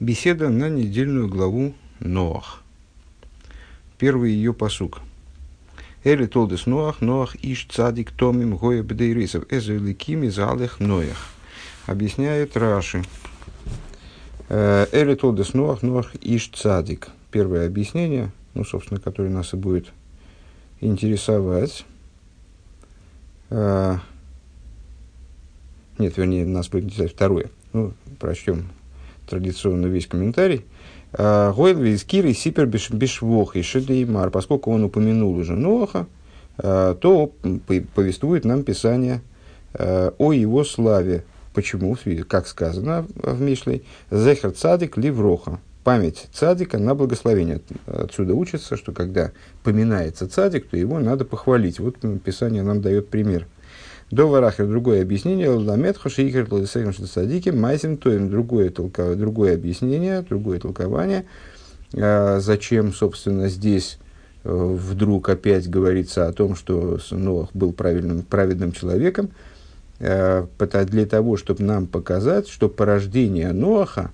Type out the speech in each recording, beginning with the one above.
Беседа на недельную главу Ноах. Первый ее посук. Эли толдес Ноах, Ноах иш цадик томим гоя бедейрисов, эзеликими залех Ноях. Объясняет Раши. Э, Эли толдес Ноах, Ноах иш цадик. Первое объяснение, ну, собственно, которое нас и будет интересовать. Э, нет, вернее, нас будет интересовать второе. Ну, прочтем традиционно весь комментарий. А, Гойл Вискир Сипер Бешвох и Шедеймар, поскольку он упомянул уже Ноаха, а, то повествует нам Писание а, о его славе. Почему? Как сказано в Мишлей, Зехар Цадик Ливроха. Память цадика на благословение. Отсюда учится, что когда поминается цадик, то его надо похвалить. Вот Писание нам дает пример – до варахер другое объяснение, ламет хошиикер ладесейм садики, майсим тоем другое, толка, другое объяснение, другое толкование. А, зачем, собственно, здесь э, вдруг опять говорится о том, что Ноах был правильным, праведным человеком, э, для того, чтобы нам показать, что порождение Ноаха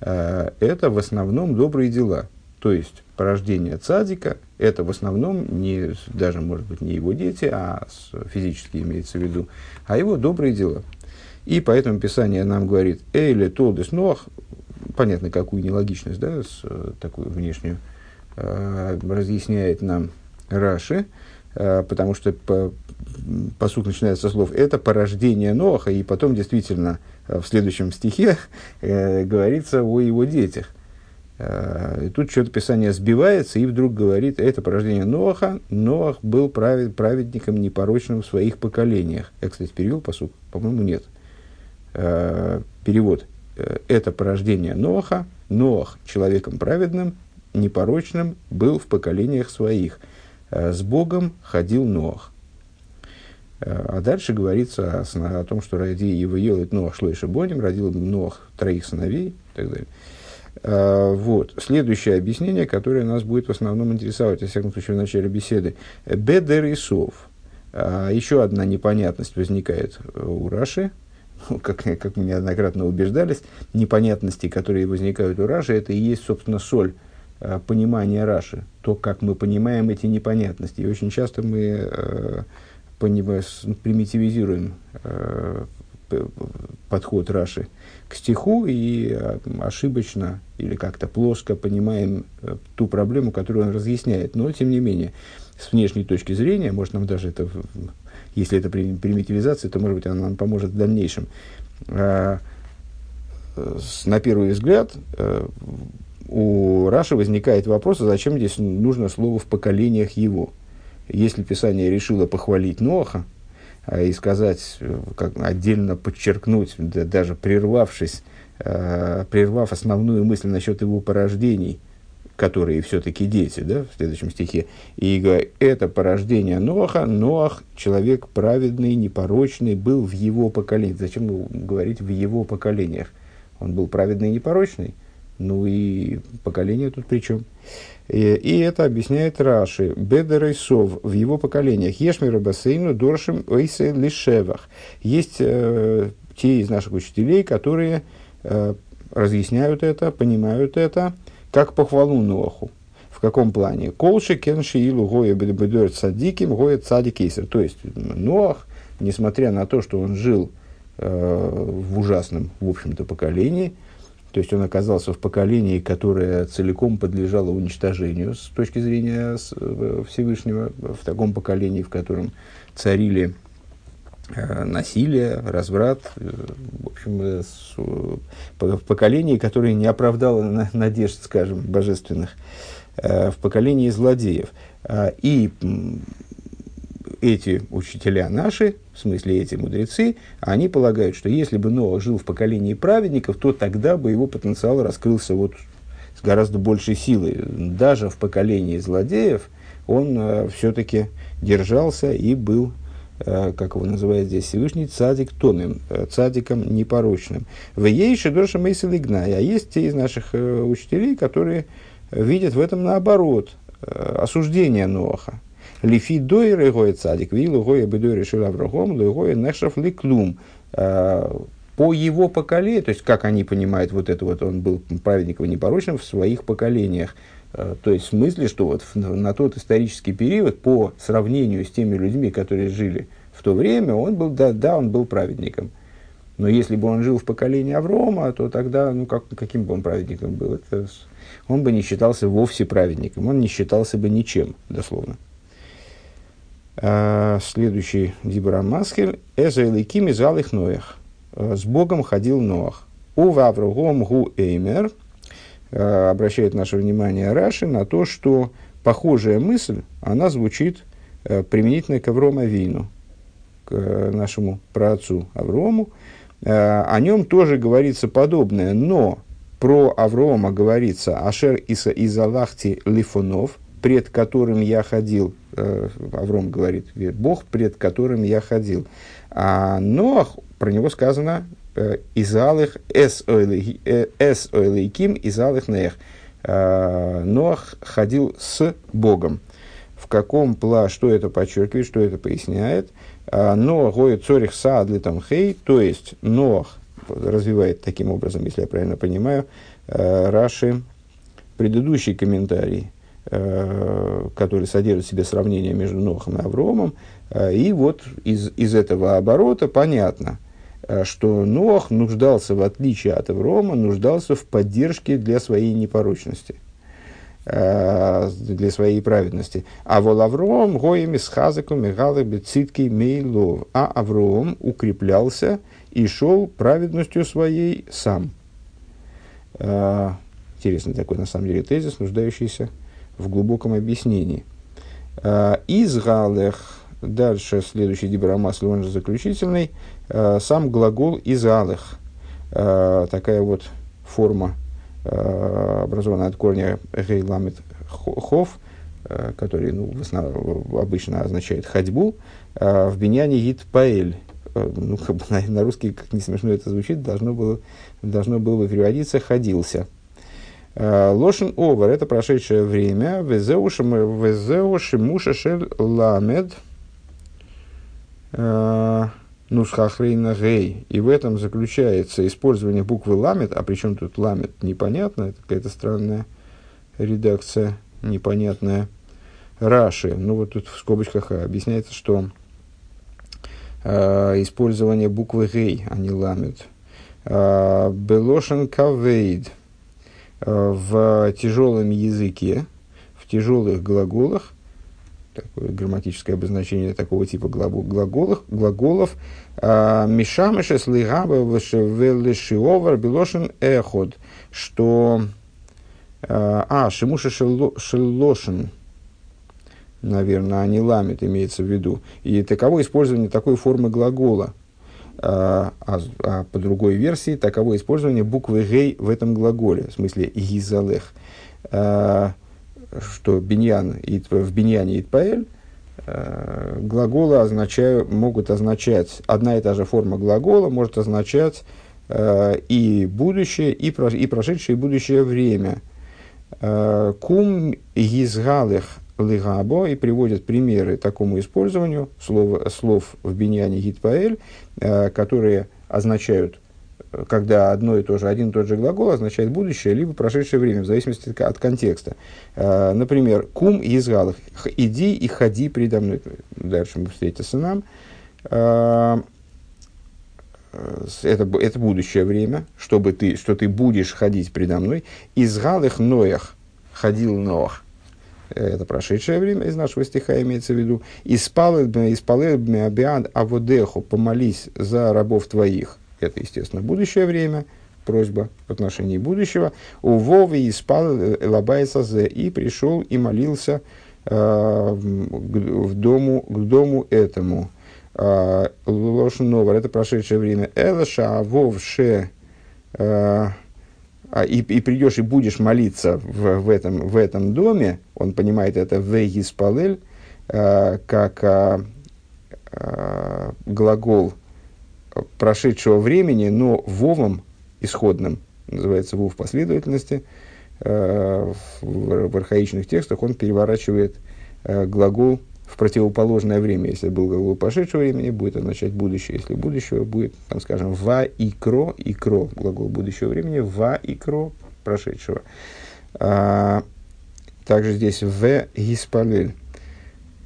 э, это в основном добрые дела. То есть порождение цадика – это в основном не, даже, может быть, не его дети, а физически имеется в виду, а его добрые дела. И поэтому Писание нам говорит «Эйле толдес Ноах», понятно, какую нелогичность, да, с, такую внешнюю, э, разъясняет нам Раши, э, потому что по, посук начинается со слов «это порождение Ноаха», и потом действительно в следующем стихе э, говорится о его детях. Э, и тут что-то Писание сбивается и вдруг говорит, это порождение Ноаха. Ноах был правед, праведником непорочным в своих поколениях. Я, кстати, перевел посуд? По-моему, нет. Э, перевод. Э, это порождение Ноаха. Ноах человеком праведным, непорочным был в поколениях своих. С Богом ходил Ноах. А дальше говорится о, о том, что ради его елит Ноах шлойша боним, родил Ноах троих сыновей и так далее. А, вот. Следующее объяснение, которое нас будет в основном интересовать, во всяком случае, в начале беседы. Бедерисов. А, еще одна непонятность возникает у Раши, ну, как, как мы неоднократно убеждались, непонятности, которые возникают у Раши, это и есть, собственно, соль а, понимания Раши, то, как мы понимаем эти непонятности. И очень часто мы э, понимаем, примитивизируем э, подход Раши к стиху и э, ошибочно или как-то плоско понимаем э, ту проблему, которую он разъясняет. Но, тем не менее, с внешней точки зрения, может, нам даже это, если это примитивизация, то, может быть, она нам поможет в дальнейшем. А, на первый взгляд, э, у Раши возникает вопрос, а зачем здесь нужно слово в поколениях его. Если Писание решило похвалить Ноаха, а, и сказать, э, как, отдельно подчеркнуть, да, даже прервавшись, э, прервав основную мысль насчет его порождений, которые все-таки дети, да, в следующем стихе, и говорит, это порождение Ноаха, Ноах, человек праведный, непорочный, был в его поколении. Зачем говорить в его поколениях? Он был праведный и непорочный, ну и поколение тут при чем? И, и это объясняет Раши. Бедерейсов в его поколениях. Ешмира бассейну доршим ойсе лишевах. Есть э, те из наших учителей, которые э, разъясняют это, понимают это, как похвалу Ноху. В каком плане? Колши кенши илу гоя бедер цадиким гоя цадикейсер. То есть Ноах, несмотря на то, что он жил э, в ужасном, в общем-то, поколении, то есть он оказался в поколении, которое целиком подлежало уничтожению с точки зрения э, Всевышнего, в таком поколении, в котором царили э, насилие, разврат, э, в общем, в поколении, которое не оправдало надежд, скажем, божественных, в поколении злодеев. И эти учителя наши, в смысле эти мудрецы, они полагают, что если бы Ноах жил в поколении праведников, то тогда бы его потенциал раскрылся вот с гораздо большей силой. Даже в поколении злодеев он э, все-таки держался и был, э, как его называют здесь Всевышний, цадик томим, э, цадиком непорочным. В ей шедоша мейсел А есть те из наших э, учителей, которые видят в этом наоборот, э, осуждение Ноаха. Лифи дойры гоя цадик, вилу гоя решил Аврагом, лу гоя нешав ликлум. А, по его поколению, то есть как они понимают вот это вот, он был праведником непорочным в своих поколениях. Э, то есть в смысле, что вот на тот исторический период, по сравнению с теми людьми, которые жили в то время, он был, да, да, он был праведником. Но если бы он жил в поколении Аврома, то тогда, ну, как, каким бы он праведником был? Это, он бы не считался вовсе праведником, он не считался бы ничем, дословно. А, следующий Дибрам Маскель. Эза Эликим из Алых Ноях. Э, с Богом ходил Ноах. У Вавругом Гу Эймер – Э, обращает наше внимание Раши на то, что похожая мысль, она звучит э, применительно к Аврому Авину, к э, нашему праотцу Аврому. О нем тоже говорится подобное, но про Аврома говорится Ашер Иса Изалахти Лифонов, пред которым я ходил, Авром говорит, Бог, пред которым я ходил. А Ноах, про него сказано Э, изалых эс ойлейким изалых нех. Э, Ноах ходил с Богом. В каком пла, что это подчеркивает, что это поясняет? Э, Ноах гоет цорих саадлы там хей, то есть Ноах развивает таким образом, если я правильно понимаю, Раши предыдущий комментарий, который содержит в себе сравнение между Нохом и Авромом, и вот из, из этого оборота понятно – Э, что Нох нуждался, в отличие от Аврома, нуждался в поддержке для своей непорочности, э, для своей праведности. А вол Авром гоями с хазаком и бецитки мейлов. А Авром укреплялся и шел праведностью своей сам. Э, интересный такой, на самом деле, тезис, нуждающийся глубоком объяснении. Из галех, дальше следующий дибрамас, он же заключительный, Э, сам глагол «изалых». Э, такая вот форма, образованная от корня «гейламит хов», который ну, в основном, обычно означает «ходьбу», в биньяне «гид паэль». Ну, как бы на, на русский, как не смешно это звучит, должно было, должно было бы переводиться «ходился». Лошен овер – это прошедшее время. Везеуши муша шель ламед нусхахрейна гей. И в этом заключается использование буквы ламет, а причем тут ламет непонятно, это какая-то странная редакция, непонятная. Раши, ну вот тут в скобочках объясняется, что э, использование буквы гей, а не ламет. Э, Белошен кавейд э, в тяжелом языке, в тяжелых глаголах такое грамматическое обозначение такого типа глаголов, глаголов Мишамыша слигаба велешиовар белошин эход, что а, а шимуша шеллошин, наверное, а не ламит имеется в виду. И таково использование такой формы глагола. А, а, а по другой версии, таково использование буквы гей в этом глаголе, в смысле гизалех. А, что биньян, в биньяне итпаэль э, глаголы означают, могут означать, одна и та же форма глагола может означать э, и будущее, и, про, и прошедшее и будущее время. Кум изгалых лигабо и приводят примеры такому использованию слов, слов в биньяне гитпаэль, которые означают когда одно и то же, один и тот же глагол означает будущее, либо прошедшее время, в зависимости от контекста. Э, например, кум изгал, иди и ходи предо мной. Дальше мы встретимся нам. Э, это, это будущее время, чтобы ты, что ты будешь ходить предо мной. Изгал их ноях, ходил Ноах. Это прошедшее время из нашего стиха имеется в виду. Испалил бы обиад аводеху, помолись за рабов твоих это, естественно, будущее время, просьба в отношении будущего. У Вовы и спал Лабайса и пришел и молился э, в дому, к дому этому. Э, Лошновар, это прошедшее время. Элаша Вовше э, и, и придешь и будешь молиться в, в, этом, в этом доме, он понимает это вегиспалель, э, как э, э, глагол прошедшего времени, но вовом исходным, называется вов последовательности, э, в, в архаичных текстах он переворачивает э, глагол в противоположное время, если был глагол прошедшего времени, будет означать будущее. Если будущего будет, там, скажем, ва и кро, и кро, глагол будущего времени, ва и кро прошедшего. А, также здесь в гиспалель.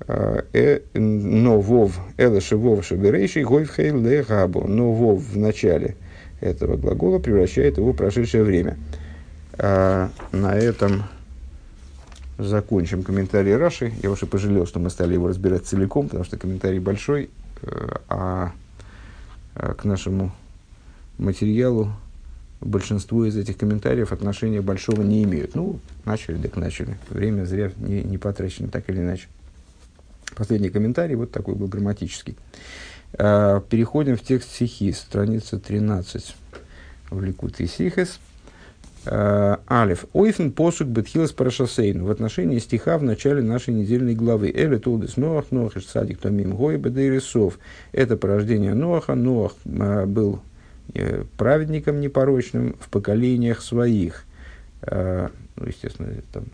А, э, но вов, элэши вов шаберейший, гойвхей ле габо. Но вов в начале этого глагола превращает его в прошедшее время. А, на этом закончим комментарий Раши. Я уже пожалел, что мы стали его разбирать целиком, потому что комментарий большой, э, а, а к нашему материалу большинство из этих комментариев отношения большого не имеют. Ну, начали, так начали. Время зря не, не потрачено, так или иначе. Последний комментарий вот такой был грамматический. А, переходим в текст стихи, страница 13 в Ликут и Сихес. Э, Алиф. Ойфен посук бетхилас парашасейн. В отношении стиха в начале нашей недельной главы. Эле толдес Ноах, Ноах иш садик томим гой бедейрисов. Это порождение Ноаха. Ноах э, был э, праведником непорочным в поколениях своих. Ну, естественно, там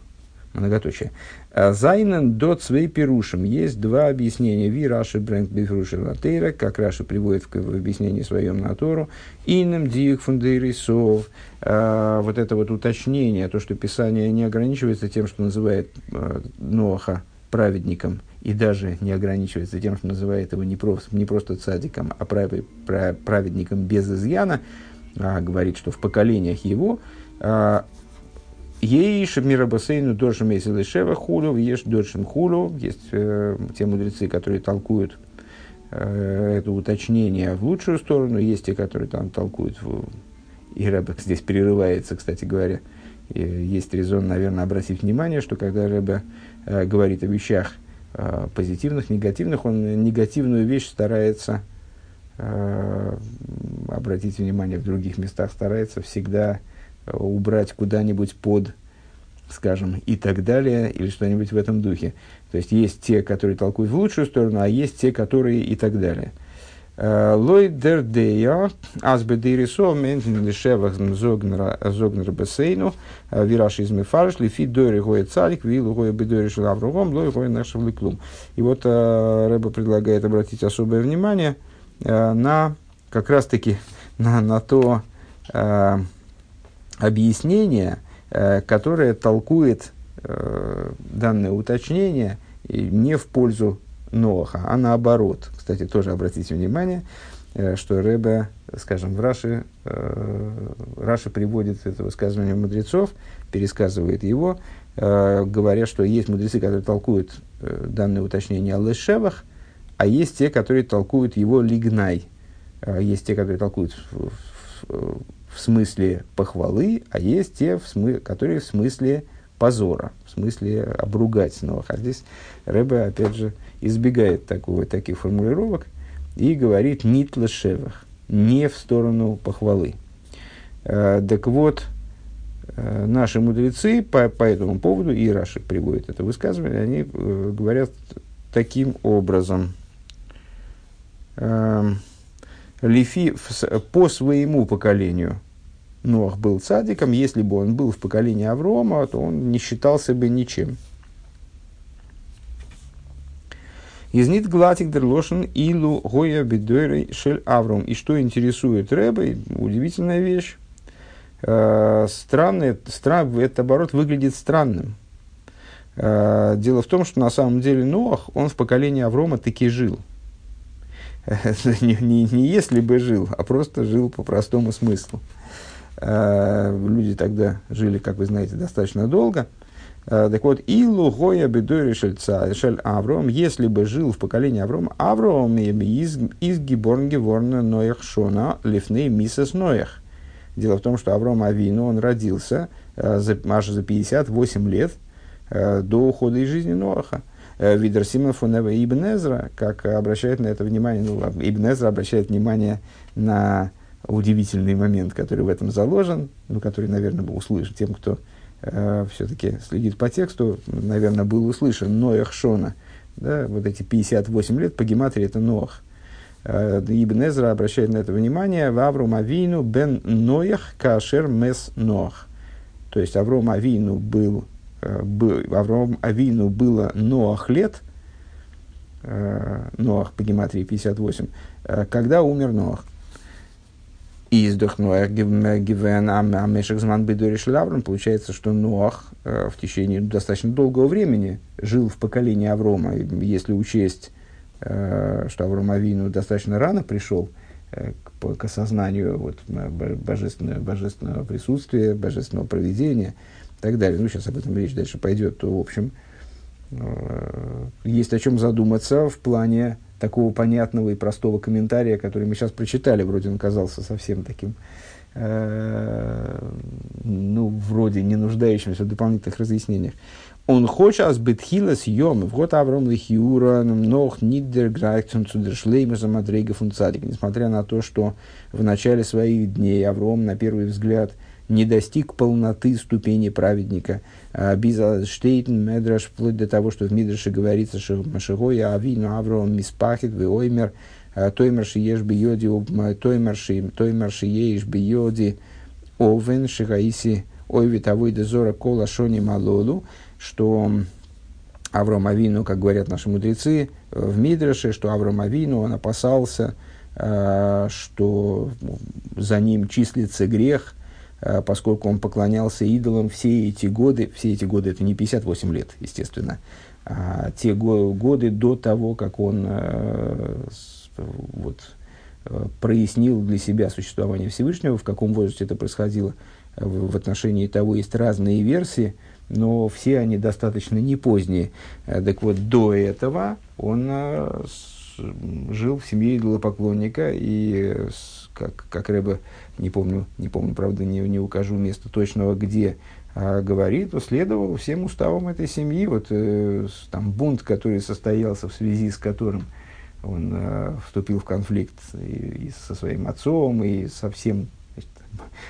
многоточие. Зайнен дот своей пирушем. Есть два объяснения. Ви Раши Брэнк Бифруши Латейра, как Раши приводит в, объяснении своем на Тору. Иным Диик Фундейрисов. Вот это вот уточнение, то, что Писание не ограничивается тем, что называет а, Ноаха праведником, и даже не ограничивается тем, что называет его не просто, не просто цадиком, а праведником без изъяна, а говорит, что в поколениях его Ейш мирабасейну доршим месил шева хулю, еш доршим хулю. Есть э, те мудрецы, которые толкуют э, это уточнение в лучшую сторону, есть те, которые там толкуют, в, и Рэбе здесь перерывается, кстати говоря. И есть резон, наверное, обратить внимание, что когда Рэбе э, говорит о вещах э, позитивных, негативных, он негативную вещь старается э, обратить внимание в других местах, старается всегда убрать куда-нибудь под, скажем, и так далее, или что-нибудь в этом духе. То есть есть те, которые толкуют в лучшую сторону, а есть те, которые и так далее. Э, Лой дер дея, аз бедирисо, ментин лишевах зогнер бесейну, э, вираш из мефарш, лифи дойри гоя царик, вилу гоя бедойри шелавругом, лой гоя нашев ликлум. И вот э, Рэба предлагает обратить особое внимание на как раз-таки на, на то, объяснение, э, которое толкует э, данное уточнение не в пользу Ноаха, а наоборот. Кстати, тоже обратите внимание, э, что Рэбе, скажем, в Раши, Раши приводит это высказывание мудрецов, пересказывает его, говоря, что есть мудрецы, которые толкуют данное уточнение о лешевах, а есть те, которые толкуют его лигнай. Есть те, которые толкуют в, смысле похвалы, а есть те, в смы- которые в смысле позора, в смысле обругательного. А здесь Рэбе, опять же, избегает такого, таких формулировок и говорит «нит лешевых», не в сторону похвалы. Э, так вот, э, наши мудрецы по, по этому поводу, и Раши приводит это высказывание, они э, говорят таким образом. Лифи по своему поколению Ноах был цадиком, если бы он был в поколении Аврома, то он не считался бы ничем. Изнит глатик дерлошен илу гоя бедойрей шель Авром. И что интересует Рэбе, удивительная вещь. Э, странный, стран, этот оборот выглядит странным. Э, дело в том, что на самом деле Ноах, он в поколении Аврома таки жил. не, не, не если бы жил, а просто жил по простому смыслу. Э, люди тогда жили, как вы знаете, достаточно долго. Э, так вот, Илу Гоя Бедой Решельца Шель Авром, если бы жил в поколении Аврома, Авром из, из Гиборн Геворна Ноях Шона Лифней Мисас Ноях. Дело в том, что Авром Авину, он родился э, за, аж за 58 лет до ухода из жизни Ноаха. Видер Симон Фунева Ибн Эзра, как обращает на это внимание, ну, Ибн Эзра обращает внимание на удивительный момент, который в этом заложен, ну, который, наверное, был услышан тем, кто э, все-таки следит по тексту, наверное, был услышан Ноях Шона. Да, вот эти 58 лет по гематрии это Ноах. Э, Ибн Эзра обращает на это внимание. В Авром Авину бен Ноях кашер мес Ноах. То есть Авром Авину был, Авром Авину было Ноах лет, э, Ноах по гематрии 58, э, когда умер Ноах. Издох Ноах гивен амешек зман бедориш лаврон. Получается, что Ноах э, в течение достаточно долгого времени жил в поколении Аврома. Если учесть, э, что Авром Авину достаточно рано пришел к, к осознанию вот, божественного, божественного присутствия, божественного проведения и так далее. Ну, сейчас об этом речь дальше пойдет, то, в общем, есть о чем задуматься в плане такого понятного и простого комментария, который мы сейчас прочитали, вроде он казался совсем таким, э, ну, вроде не нуждающимся в дополнительных разъяснениях. Он хочет азбетхила съем, в год Авром Лихиура, нох нидерграйкцун цудершлеймусом адрейга фунцадик. Несмотря на то, что в начале своих дней Авром, на первый взгляд, не достиг полноты ступени праведника. А, Биза Штейтен Медраш, вплоть до того, что в Мидраше говорится, что Машигоя Авину Авром Миспахит Веоймер, а, Тоймер Шиеш Бьоди, Тоймер Шиеш Бьоди, Овен Шигаиси Ойви Тавой Дезора Кола Шони Малолу, что Авром Авину, как говорят наши мудрецы в Мидраше, что Авром Авину, он опасался, а, что за ним числится грех, поскольку он поклонялся идолам все эти годы, все эти годы это не 58 лет, естественно, а те го- годы до того, как он э, вот, э, прояснил для себя существование Всевышнего, в каком возрасте это происходило, в отношении того есть разные версии, но все они достаточно не поздние. Так вот, до этого он жил в семье идолопоклонника и, как, как Рэбе не помню, не помню, правда, не, не укажу место точного, где, а, говорит, следовал всем уставам этой семьи. Вот э, там бунт, который состоялся в связи с которым он э, вступил в конфликт и, и со своим отцом, и со всем,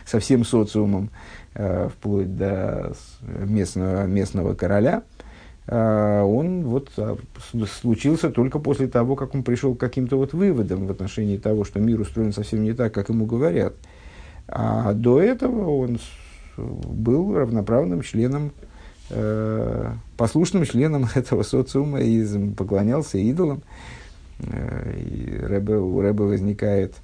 со всем социумом, э, вплоть до местного, местного короля – он вот а, случился только после того, как он пришел к каким-то вот выводам в отношении того, что мир устроен совсем не так, как ему говорят. А до этого он был равноправным членом, э, послушным членом этого социума и поклонялся идолам. Э, и Рэбе, у Рэбе возникает,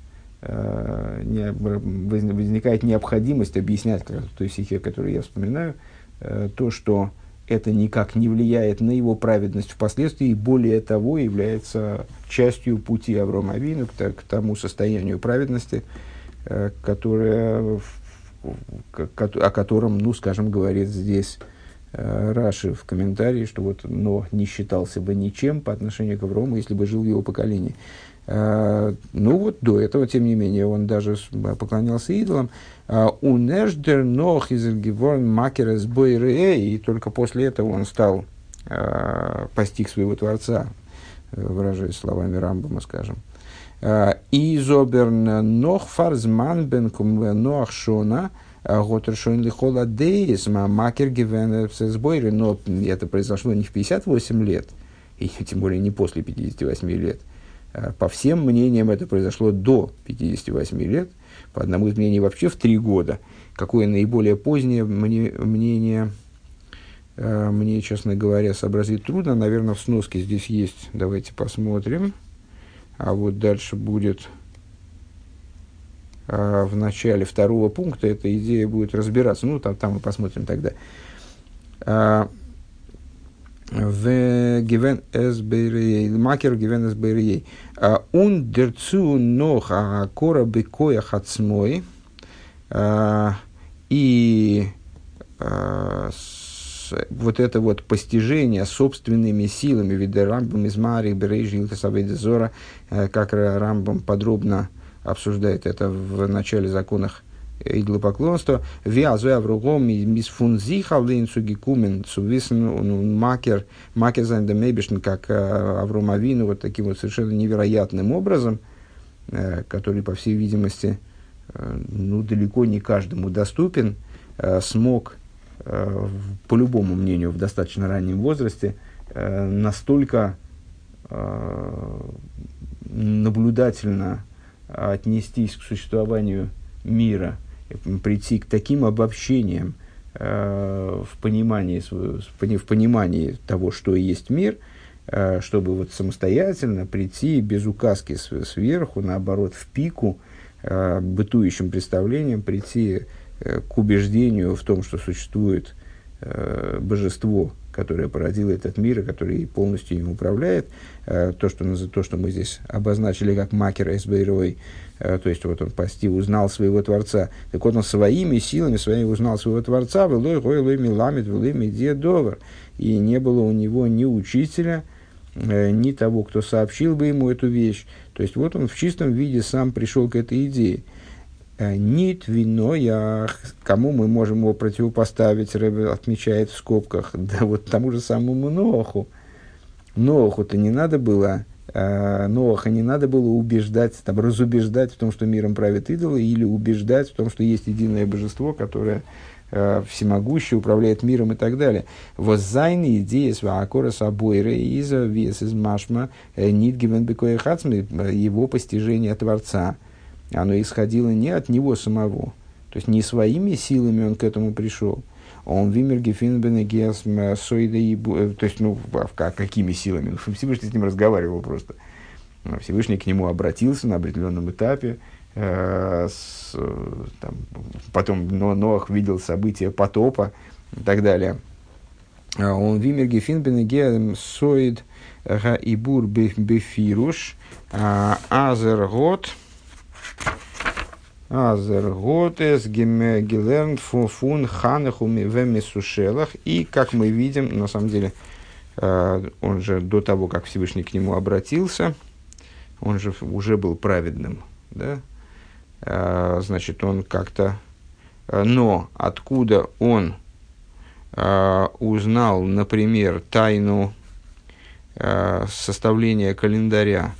э, не, возникает необходимость объяснять, как в той стихе, которую я вспоминаю, э, то, что это никак не влияет на его праведность впоследствии, и более того, является частью пути Аврома Авину к, к тому состоянию праведности, э, которое, о котором, ну, скажем, говорит здесь Раши в комментарии, что вот но не считался бы ничем по отношению к Аврому, если бы жил в его поколении. Э, ну вот до этого, тем не менее, он даже поклонялся идолам. Унеждер нох из макера и только после этого он стал э, постиг своего Творца, выражаясь словами Рамбама, скажем. И зоберн нох фарзман бенкум нох шона, Готершон лихола дейс, макер гивен сбойры, но это произошло не в 58 лет, и тем более не после 58 лет, Э, по всем мнениям это произошло до 58 лет, по одному из мнений вообще в 3 года. Какое наиболее позднее мне, мнение, э, мне, честно говоря, сообразить трудно. Наверное, в сноске здесь есть. Давайте посмотрим. А вот дальше будет в начале второго пункта эта идея будет разбираться. Ну, там, там мы посмотрим тогда в гивен эс макер гивен эс бейрией. Он дерцу нох а кора бекоя хацмой. И вот это вот постижение собственными силами, вида Рамбам из Мари, Берейжи, Зора, как Рамбам подробно обсуждает это в начале законах идолопоклонство. Виазу авругом мис фунзиха лейнцу гекумен цувисен макер מכיר זיין דעם אויבערשטן, как э, Авром Авину, вот таким вот совершенно невероятным образом, э, который, по всей видимости, э, ну, далеко не каждому доступен, смог, по любому мнению, в достаточно раннем возрасте, настолько наблюдательно отнестись к существованию мира – прийти к таким обобщениям э, в, понимании, в понимании того, что есть мир, э, чтобы вот самостоятельно прийти без указки сверху, наоборот, в пику, э, бытующим представлением, прийти к убеждению в том, что существует божество, которое породило этот мир и которое полностью им управляет. То, что, то, что мы здесь обозначили как макер эсбейрой, то есть вот он почти узнал своего Творца. Так вот он своими силами, своими узнал своего Творца, велой гой лой миламит, велой медиа И не было у него ни учителя, Э, ни того, кто сообщил бы ему эту вещь. То есть вот он в чистом виде сам пришел к этой идее. Э, Нит вино я, кому мы можем его противопоставить, Рэбе отмечает в скобках, да вот тому же самому Ноху. Ноху-то не надо было, э, Ноаха не надо было убеждать, там, разубеждать в том, что миром правят идолы, или убеждать в том, что есть единое божество, которое Э, всемогущий, управляет миром и так далее. Воззайны идеи сваакора собойра из вес из машма э, нидгивен бекоехацми, э, его постижение Творца, оно исходило не от него самого, то есть не своими силами он к этому пришел, он вимер гефинбен сойда и то есть, ну, как, какими силами? Всевышний с ним разговаривал просто. Всевышний к нему обратился на определенном этапе, Э, с, там, потом Ноах видел события потопа и так далее. А он вимер гефинбен геем соид ибур бефируш а, азергот азерготес гелерн фун ханахуми вемисушелах и как мы видим на самом деле э, он же до того как Всевышний к нему обратился он же уже был праведным да? Э, значит, он как-то... Э, но откуда он узнал, например, тайну составления календаря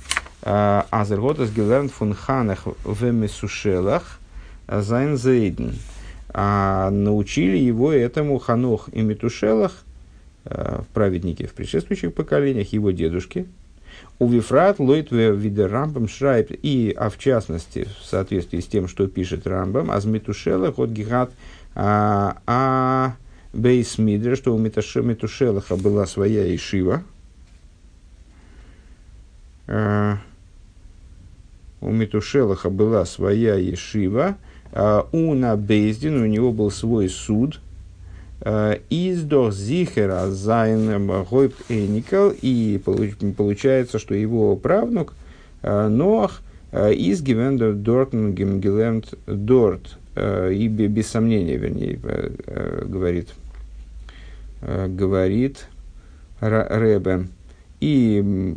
Азерготас Гелерн фун Ханах в Месушелах Зайн Зейден. Научили его этому Ханох и Метушелах, праведники в предшествующих поколениях, его дедушки, у Вифрат лойт виде Рамбам шрайб, и, а в частности, в соответствии с тем, что пишет Рамбам, азметушела ход гигат а, а бейс мидре, что у Метушелаха была своя ишива, а, у Метушелаха была своя ешива, а, у на Бейздин у него был свой суд, Э, Издох зихера зайн гойб эникал, и получается, что его правнук э, Ноах э, из гивендер дортен гемгеленд дорт, и без сомнения, вернее, говорит, говорит Ребе. И,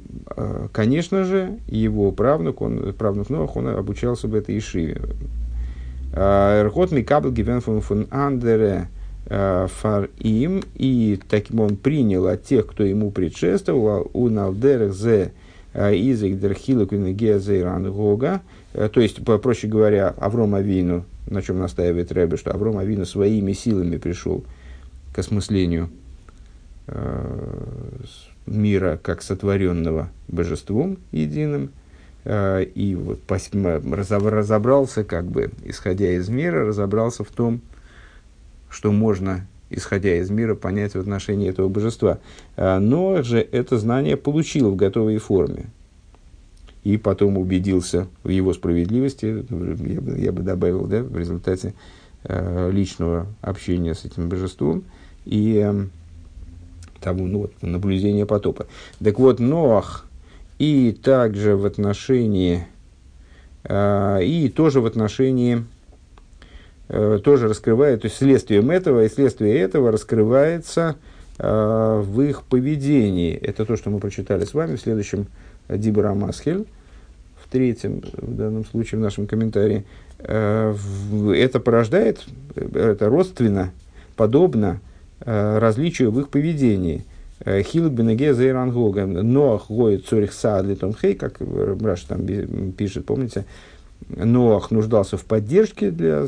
конечно же, его правнук, он, правнук Ноах, он обучался в этой Ишиве. Эрхот Микабл Гивен фун Андере Э, фар им, и таким он принял от тех, кто ему предшествовал, у налдерах зе изик дерхилок гезейран гога, то есть, проще говоря, Авром Авину, на чем настаивает Рэбе, что Авром Авину своими силами пришел к осмыслению мира как сотворенного божеством единым, и вот разобрался, как бы, исходя из мира, разобрался в том, что можно, исходя из мира, понять в отношении этого божества. А, но же это знание получил в готовой форме. И потом убедился в его справедливости, я бы, я бы добавил, да, в результате э, личного общения с этим божеством и э, тому, ну, вот, наблюдения потопа. Так вот, Ноах и также в отношении, э, и тоже в отношении Э, тоже раскрывает, то есть следствием этого и следствие этого раскрывается э, в их поведении. Это то, что мы прочитали с вами в следующем Дибра Масхель, в третьем, в данном случае, в нашем комментарии. Э, это порождает, это родственно, подобно э, различию в их поведении. Э, Хилк бенеге зейрангога, ноах гоет цорих саадли том хей, как Раш там пишет, помните, Ноах нуждался в поддержке для,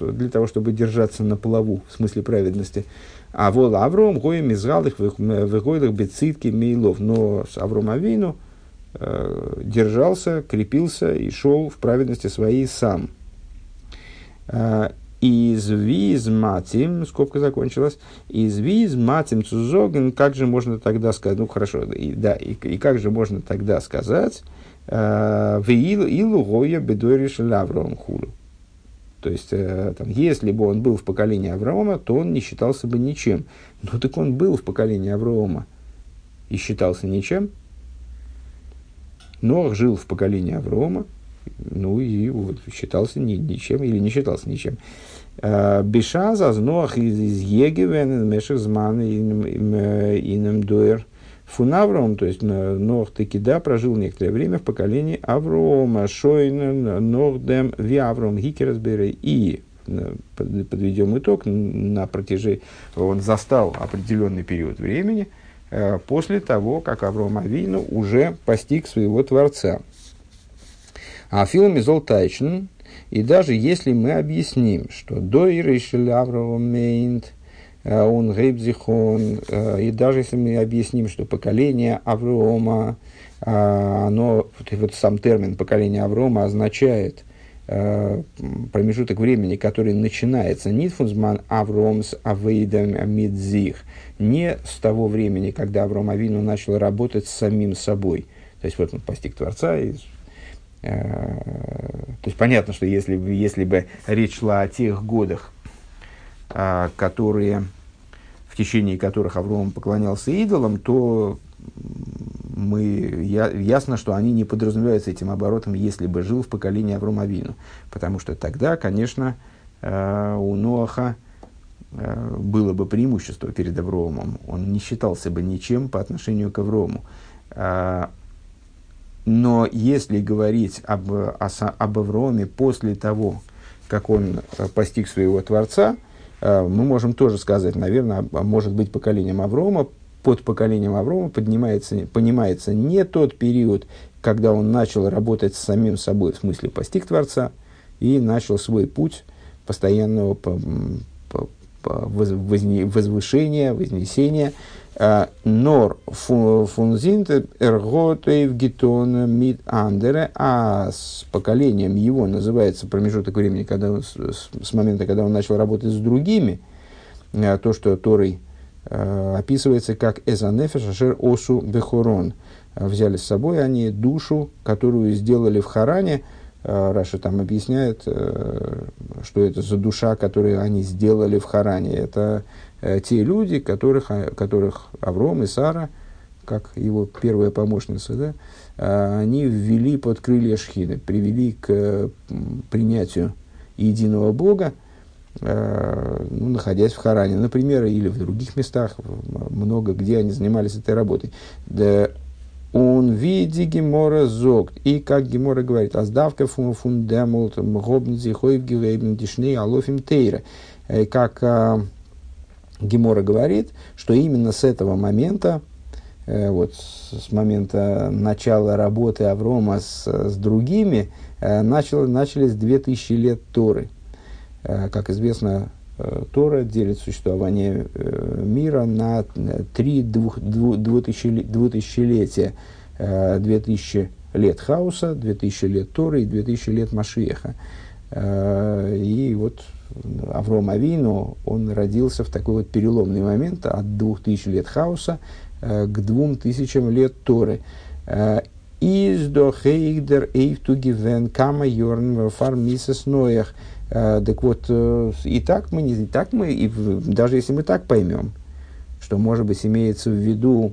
для того, чтобы держаться на плаву, в смысле праведности. А вол Авром гоем изгал их выгойлых бецитки мейлов. Но с Авром Авину э, держался, крепился и шел в праведности своей сам. Из визматим, скобка закончилась, из визматим цузоген, как же можно тогда сказать, ну хорошо, и, да, и, и как же можно тогда сказать, э, в илу гоя бедориш лавром хулу. То есть, э, там, если бы он был в поколении Авраама, то он не считался бы ничем. Ну так он был в поколении Авраама и считался ничем. Нох жил в поколении Авраама, ну и вот, считался ни, ничем или не считался ничем. Э, Бешаза знох из Егевен, Мешер Зман, Инем Дуэр, Фунавром, то есть Нох таки да, прожил некоторое время в поколении Аврома, Шойнен, Нохдем, Виавром, Гикерсбери и подведем итог, на протяжении, он застал определенный период времени э, после того, как Авром Авину уже постиг своего Творца. А филм из Олтайчен, и даже если мы объясним, что до Иришель Аврова Мейнт, э, он Гейбзихон, э, и даже если мы объясним, что поколение Аврома, э, оно, вот сам термин поколение Аврома означает промежуток времени, который начинается Нитфунзман Авромс Авейдам Мидзих, не с того времени, когда Авром Авину начал работать с самим собой. То есть вот он постиг Творца, и то есть понятно, что если, если бы речь шла о тех годах, а, которые, в течение которых Авром поклонялся идолам, то мы, я, ясно, что они не подразумеваются этим оборотом, если бы жил в поколении Аврома Авину. Потому что тогда, конечно, э, у Ноаха э, было бы преимущество перед Авромом. Он не считался бы ничем по отношению к Аврому. Но если говорить об, о, об Авроме после того, как он э, постиг своего Творца, э, мы можем тоже сказать, наверное, может быть поколением Аврома, под поколением Аврома поднимается, понимается не тот период, когда он начал работать с самим собой, в смысле постиг Творца, и начал свой путь постоянного возвышения, вознесения, нор фунзинт эрготейв гетона мид андере, а с поколением его называется промежуток времени, когда он, с, с момента, когда он начал работать с другими, э, то, что Торой э, описывается как эзанефеш ашер осу бехорон. Взяли с собой они душу, которую сделали в Харане, Раша там объясняет, что это за душа, которую они сделали в Харане. Это Э, те люди, которых, а, которых Авром и Сара, как его первая помощница, да, а, они ввели под крылья Шхины, привели к принятию единого Бога, э, ну, находясь в Харане, например, или в других местах, много где они занимались этой работой. Да, он види Гемора зог. И как Гемора говорит, аздавка фун фундамулт мгобн зихоев гивейбн дишней алофим тейра. Э, как а, Гемора говорит, что именно с этого момента, э, вот с, момента начала работы Аврома с, с другими, э, начало, начались 2000 лет Торы. Э, как известно, Тора делит существование э, мира на три двух, дву, двутысячелетия. Э, 2000 лет хаоса, 2000 лет Торы и 2000 лет Машиеха. Э, и вот Авром Авину, он родился в такой вот переломный момент от двух тысяч лет хаоса э, к двум тысячам лет Торы. Э, Из до хейдер эйфту гивен кама йорн фар мисес ноях. Э, так вот, и так мы, не, и так мы, и даже если мы так поймем, что, может быть, имеется в виду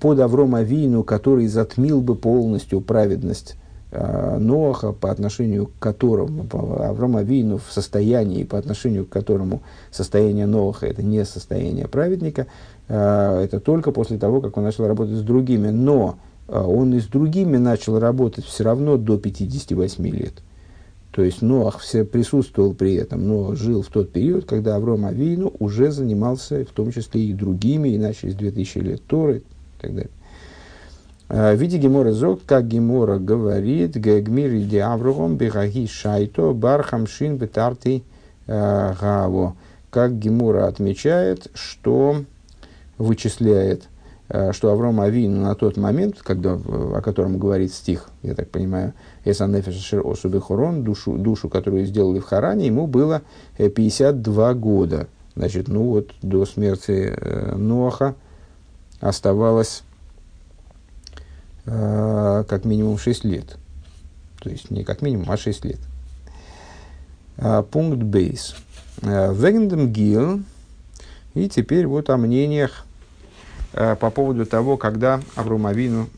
под Аврома Вину, который затмил бы полностью праведность Э, Ноаха, по отношению к которому Авраам Авину в состоянии, по отношению к которому состояние Ноаха это не состояние праведника, э, это только после того, как он начал работать с другими. Но э, он и с другими начал работать все равно до 58 лет. То есть Ноах все присутствовал при этом, но жил в тот период, когда Авраам Авину уже занимался в том числе и другими, и начались 2000 лет Торы и так далее. В виде Гемора Зог, как Гемора говорит, Гагмир иди Аврогом бегаги шайто бархамшин бетарти э, гаво. Как Гемора отмечает, что вычисляет э, что Авром Авин на тот момент, когда, о котором говорит стих, я так понимаю, Эсанефешер Осубы Хорон, душу, душу, которую сделали в Харане, ему было 52 э, года. Значит, ну вот до смерти э, Ноаха оставалось э, как минимум 6 лет. То есть не как минимум, а 6 лет. А, пункт бейс. Вегендем Гил. И теперь вот о мнениях э, по поводу того, когда Авромавину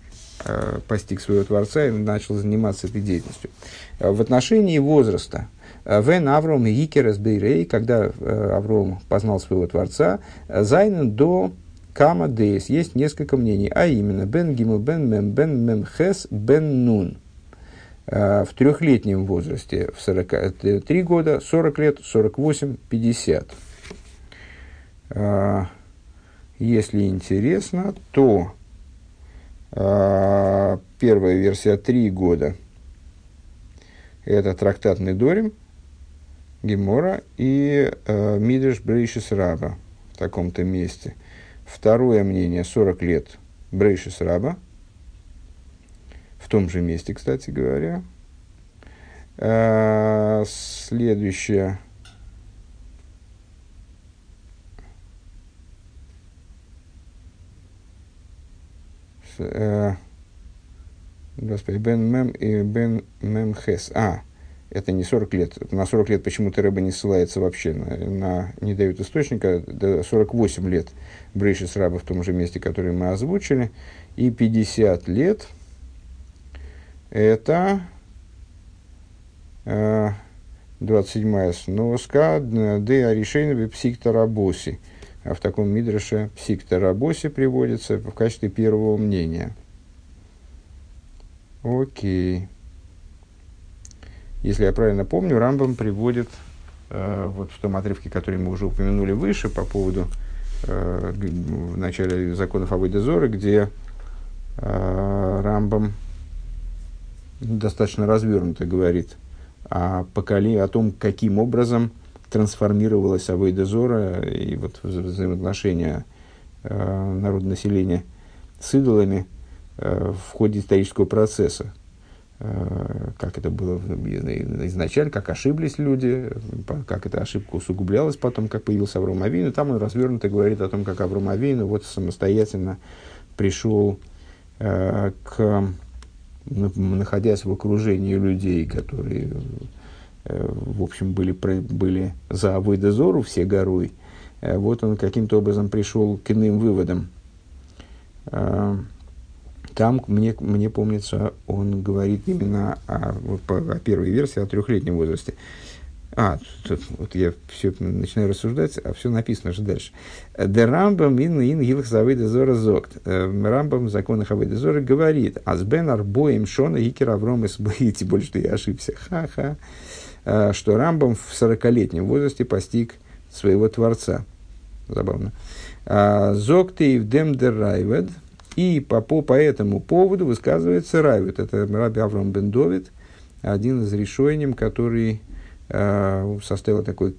э, постиг своего Творца и начал заниматься этой деятельностью. Э, в отношении возраста. Вен Авром Икерес Бейрей, когда Авром познал своего Творца, Зайнен до Кама Дейс. Есть несколько мнений, а именно Бен Гимл, Бен Мем, Бен Мем Хес, Бен Нун. В трехлетнем возрасте, в 43 года, 40 лет, 48, 50. Если интересно, то э, первая версия три года это трактат Недорим, Гемора и э, Мидриш Брейшис Раба в таком-то месте. Второе мнение 40 лет Брейшис Раба, в том же месте, кстати говоря. Э, следующее Господи, Бен Мем и Бен Мем Хес. А, это не 40 лет. На 40 лет почему-то рыба не ссылается вообще, на, на, не дают источника. До 48 лет Брейшис раба в том же месте, которое мы озвучили. И 50 лет это э, 27-я сноска Де Аришейна Псикта Рабоси. А в таком мидреше Псикта Рабоси приводится в качестве первого мнения. Окей. Если я правильно помню, Рамбам приводит э, вот в том отрывке, который мы уже упомянули выше по поводу э, в начале законов Авойдезора, где э, Рамбам достаточно развернуто говорит о, поколи, о том, каким образом трансформировалась Авойдезора и вот взаимоотношения э, народонаселения с идолами – Э, в ходе исторического процесса. Э, как это было изначально, как ошиблись люди, как эта ошибка усугублялась потом, как появился Авром Авину. Там он развернуто говорит о том, как Авром Авину вот самостоятельно пришел э, к, находясь в окружении людей, которые, в общем, были, были за Авойдезору все горой, вот он каким-то образом пришел к иным выводам. Там, мне, мне помнится, он говорит именно о, о первой версии, о трехлетнем возрасте. А, тут, вот я все начинаю рассуждать, а все написано же дальше. Де Рамбам ин ин гилх завыда зора зогт. Э, Рамбам в законах Авыда Зора говорит, азбен арбоем шона икер авром и более, что я ошибся, ха-ха, э, что Рамбам в сорокалетнем возрасте постиг своего Творца. Забавно. «А, Зогты в дем дер райвед – и по, по, по этому поводу высказывается Райвит. Это Раби Авраам бен Довид, один из решений, который э, составил такой,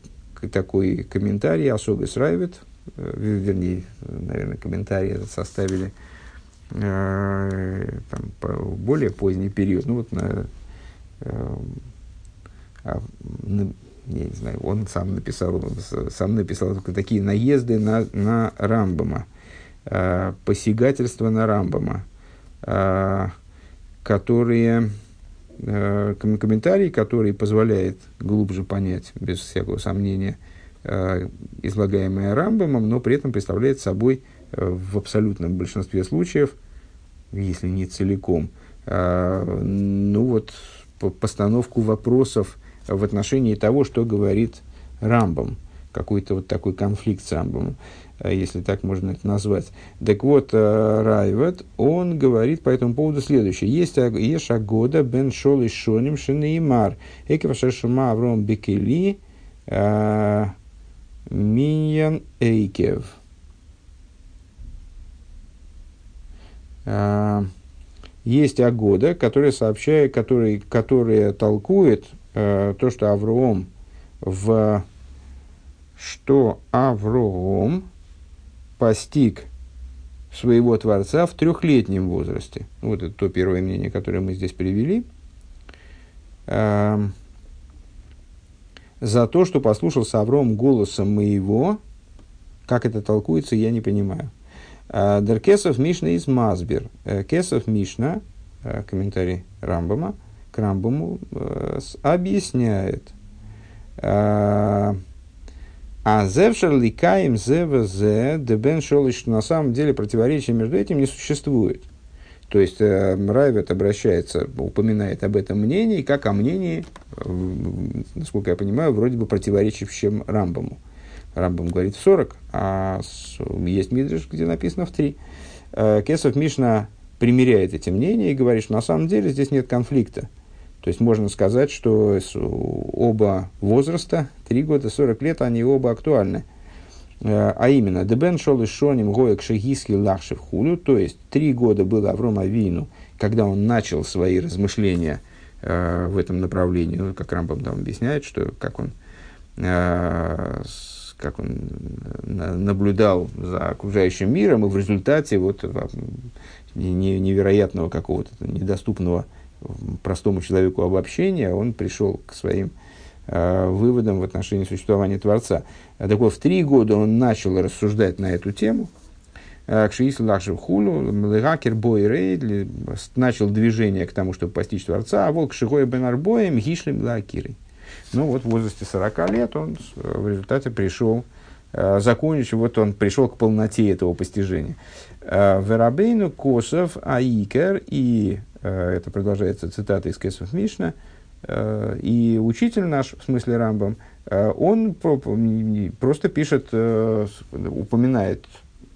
такой комментарий, особый с Райвит, э, вернее, наверное, комментарий этот составили э, там, по более поздний период. Ну, вот на, э, я не знаю, он сам написал, сам написал такие наезды на, на Рамбама. Э, посягательства на Рамбама, э, которые, э, комментарий, который позволяет глубже понять, без всякого сомнения, излагаемое Рамбамом, но при этом представляет собой в абсолютном большинстве случаев, если не целиком, ну вот, постановку вопросов в отношении того, что говорит Рамбам, какой-то вот такой конфликт с Рамбамом. Э, если так можно это назвать. Так вот, э, Райвет, он говорит по этому поводу следующее. Есть Еша года бен шол и шоним шинеймар. Экива шума авром бекели э, миньян эйкев. Есть Агода, которая сообщает, который, которая толкует то, что Авром в что Авром постиг своего Творца в трехлетнем возрасте. Вот это то первое мнение, которое мы здесь привели. Эм, за то, что послушался Авром голосом моего, как это толкуется, я не понимаю. Э, Деркесов Мишна из Мазбер. Э, Кесов Мишна, э, комментарий Рамбама, к Рамбаму, объясняет. А зевшер ликаем зевзе дебен шолиш, на самом деле противоречия между этим не существует. То есть э, Райвет обращается, упоминает об этом мнении, как о мнении, э, насколько я понимаю, вроде бы противоречившем Рамбаму. Рамбам говорит в 40, а есть Мидриш, где написано в 3. Э, Кесов Мишна примеряет эти мнения и говорит, что на самом деле здесь нет конфликта. То есть можно сказать, что оба возраста, 3 года, 40 лет, они оба актуальны. Э, а именно, Дебен шел из Шоним Гоек Шагиски Лахшев Хулю, то есть три года было Авром Авину, когда он начал свои размышления э, в этом направлении, ну, как Рамбам там объясняет, что как он, э, как он наблюдал за окружающим миром, и в результате вот невероятного какого-то недоступного простому человеку обобщения, он пришел к своим э, выводам в отношении существования Творца. Так вот, в три года он начал рассуждать на эту тему. Э, Кшиис Лашев Хулу, Млегакер Бой Рейд, начал движение к тому, чтобы постичь Творца, а волк Шигоя Бенарбоем Гишлем Лакирой. Ну вот в возрасте 40 лет он э, в результате пришел, э, закончив, вот он пришел к полноте этого постижения. Верабейну Косов Аикер и это продолжается цитата из Кесов Мишна, э, и учитель наш, в смысле Рамбам, э, он просто пишет, упоминает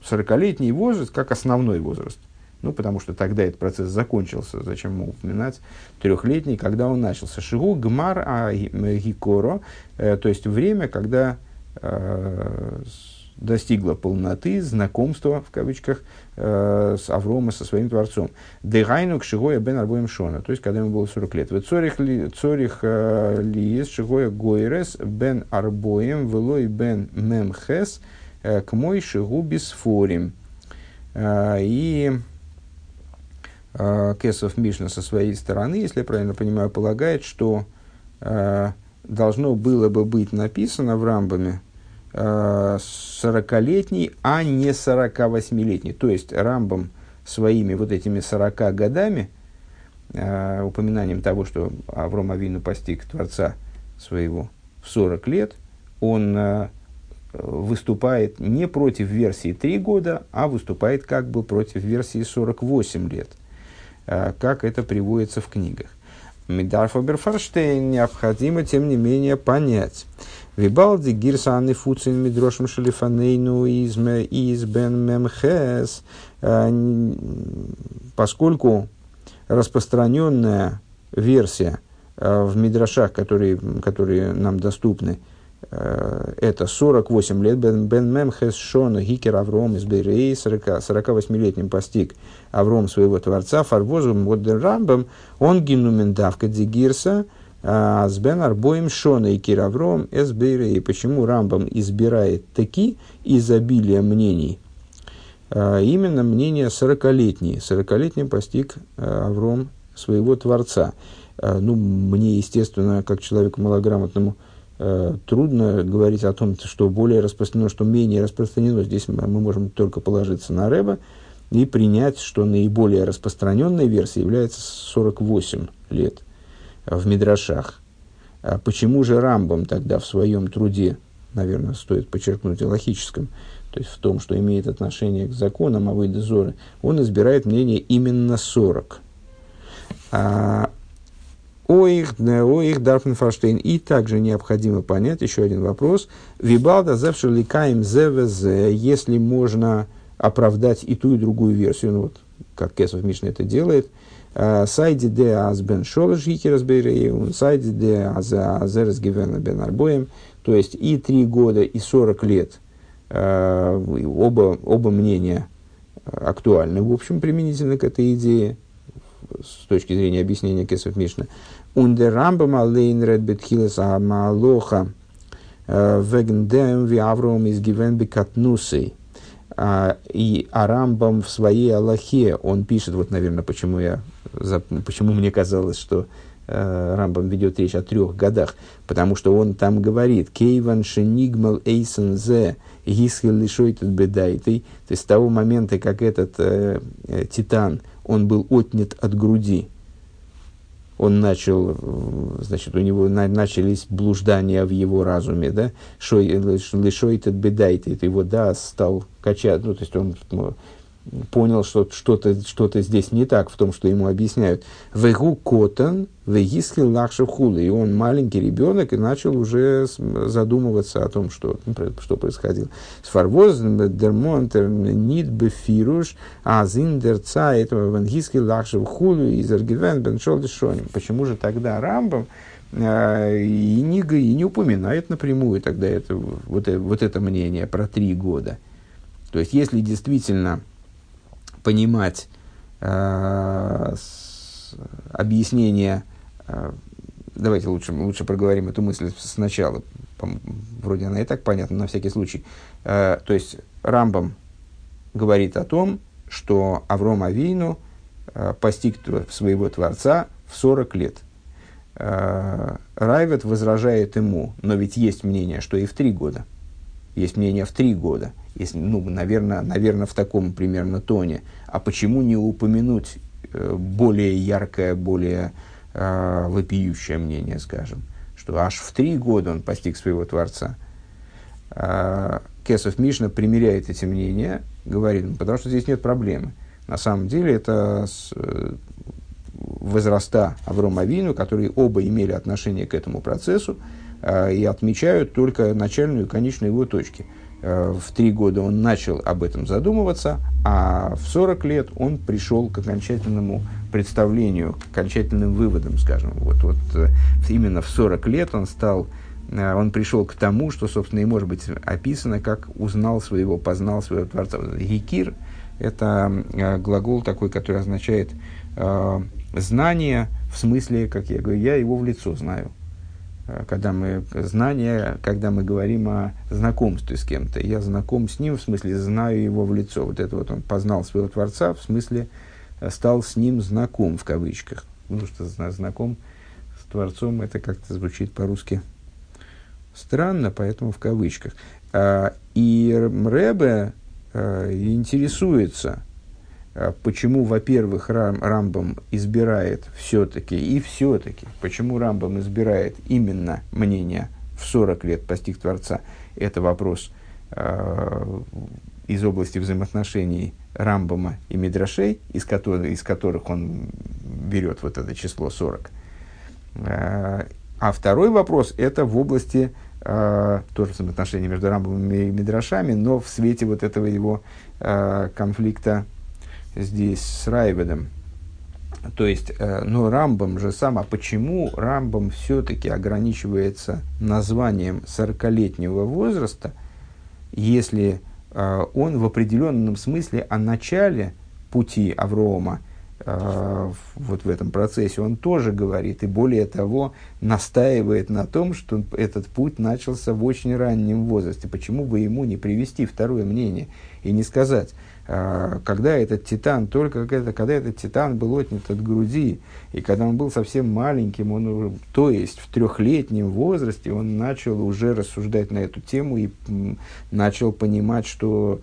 40-летний возраст как основной возраст. Ну, потому что тогда этот процесс закончился. Зачем ему упоминать трехлетний, когда он начался? Шигу гмар а гикоро, то есть время, когда достигла полноты знакомства, в кавычках, э, с Аврома, со своим Творцом. Дегайну к Шигоя бен Арбоем Шона, то есть, когда ему было 40 лет. Цорих, ли, цорих э, Лиес Шигоя Гойрес бен Арбоем велой бен Мемхес э, к мой Шигу Бисфорим. И Кесов Мишна со своей стороны, если я правильно понимаю, полагает, что должно было бы быть написано в Рамбаме, 40-летний, а не 48-летний. То есть Рамбом своими вот этими 40 годами, э, упоминанием того, что Авром Авину постиг Творца своего в 40 лет, он э, выступает не против версии 3 года, а выступает как бы против версии 48 лет, э, как это приводится в книгах. Мидарфа Берфорштейн необходимо, тем не менее, понять, Вибалди гирсаны фуцин мидрошим шалифанейну изме из бен мемхес, э, поскольку распространенная версия э, в мидрашах, которые, которые нам доступны, э, это 48 лет, Бен, бен Мемхес Шона Гикер Авром из Берей, 48-летним постиг Авром своего Творца, Фарвозом Модден Рамбам, он гинумен давка дигирса, а с Бен Арбоем Шона и Киравром Эсбейре. И почему Рамбам избирает таки изобилие мнений? А, именно мнение сорокалетние. Сорокалетний постиг а, Авром своего Творца. Ну, мне, естественно, как человеку малограмотному, трудно говорить о том, что более распространено, что менее распространено. Здесь мы можем только положиться на Рэба и принять, что наиболее распространенной версией является 48 лет – в Мидрашах. А почему же Рамбам тогда в своем труде, наверное, стоит подчеркнуть, логическом, то есть в том, что имеет отношение к законам Авойда Зоры, он избирает мнение именно 40. А, о их, о их Дарфенфорштейн. И также необходимо понять еще один вопрос. Вибалда завшеликаем зевез, если можно оправдать и ту, и другую версию, ну вот, как Кесов Мишна это делает – сайди де аз бен шолеш гикерас бейреун, сайди де аз азерес гивена бен арбоем. То есть и три года, и сорок лет э, оба, оба мнения актуальны, в общем, применительно к этой идее, с точки зрения объяснения Кесов Мишна. Ундер Рамбам алейн ред бетхилес амалоха э, веген дем ви Авром из гивен бекатнусей. А, и Арамбам в своей Аллахе, он пишет, вот, наверное, почему, я, почему мне казалось, что э, Рамбам ведет речь о трех годах, потому что он там говорит «Кейван шенигмал эйсен зе гисхел лишойтет бедайтой», то есть с того момента, как этот э, э, титан, он был отнят от груди, он начал, значит, у него на, начались блуждания в его разуме, да, лишой этот бедайт, его, да, стал качать, ну, то есть он понял, что что-то что здесь не так в том, что ему объясняют. Вегу котан, вегискил лахшев хули. И он маленький ребенок и начал уже задумываться о том, что, ну, что происходило. Сфарвоз дермонтер нит бефируш, а зиндерца этого венгискил лахшев хули из аргивен беншол дешоним. Почему же тогда Рамбам э, и не, и не упоминает напрямую тогда это, вот, вот это мнение про три года? То есть, если действительно понимать э, объяснение, э, давайте лучше, лучше проговорим эту мысль сначала, вроде она и так понятна, на всякий случай. Э, то есть Рамбам говорит о том, что Авром Авину э, постиг своего Творца в 40 лет. Э, Райвет возражает ему, но ведь есть мнение, что и в 3 года. Есть мнение в 3 года если, ну, наверное, наверное, в таком примерно тоне. А почему не упомянуть э, более яркое, более э, вопиющее мнение, скажем, что аж в три года он постиг своего Творца. Э, Кесов Мишна примеряет эти мнения, говорит, ну, потому что здесь нет проблемы. На самом деле это с, э, возраста Аврома Вину, которые оба имели отношение к этому процессу э, и отмечают только начальную и конечную его точки – в три года он начал об этом задумываться, а в 40 лет он пришел к окончательному представлению, к окончательным выводам, скажем. Вот, вот э, именно в 40 лет он стал, э, он пришел к тому, что, собственно, и может быть описано, как узнал своего, познал своего Творца. Гикир – это глагол такой, который означает знание, в смысле, как я говорю, я его в лицо знаю – Э, когда мы знания, когда мы говорим о знакомстве с кем-то. Я знаком с ним, в смысле, знаю его в лицо. Вот это вот он познал своего Творца, в смысле, э, стал с ним знаком, в кавычках. Ну, что знаком с Творцом, это как-то звучит по-русски странно, поэтому в кавычках. А, и э, интересуется – почему, во-первых, Рам, Рамбам избирает все-таки и все-таки, почему Рамбам избирает именно мнение в 40 лет постиг Творца, это вопрос э, из области взаимоотношений Рамбама и Мидрашей, из которых, из которых он берет вот это число 40. Э, а второй вопрос – это в области э, тоже взаимоотношений между Рамбамом и Мидрашами, но в свете вот этого его э, конфликта здесь с Райведом. То есть, э, ну, Рамбам же сам, а почему Рамбам все-таки ограничивается названием 40-летнего возраста, если э, он в определенном смысле о начале пути Аврома, э, вот в этом процессе, он тоже говорит, и более того, настаивает на том, что этот путь начался в очень раннем возрасте. Почему бы ему не привести второе мнение и не сказать, когда этот титан, только когда, этот титан был отнят от груди, и когда он был совсем маленьким, он, то есть в трехлетнем возрасте, он начал уже рассуждать на эту тему и начал понимать, что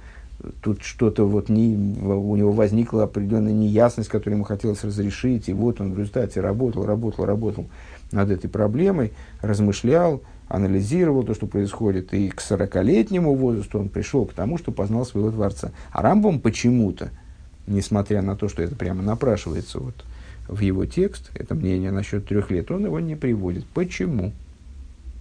тут что-то вот не, у него возникла определенная неясность, которую ему хотелось разрешить, и вот он в результате работал, работал, работал над этой проблемой, размышлял, анализировал то, что происходит, и к 40-летнему возрасту он пришел к тому, что познал своего Творца. А Рамбом почему-то, несмотря на то, что это прямо напрашивается вот в его текст, это мнение насчет трех лет, он его не приводит. Почему?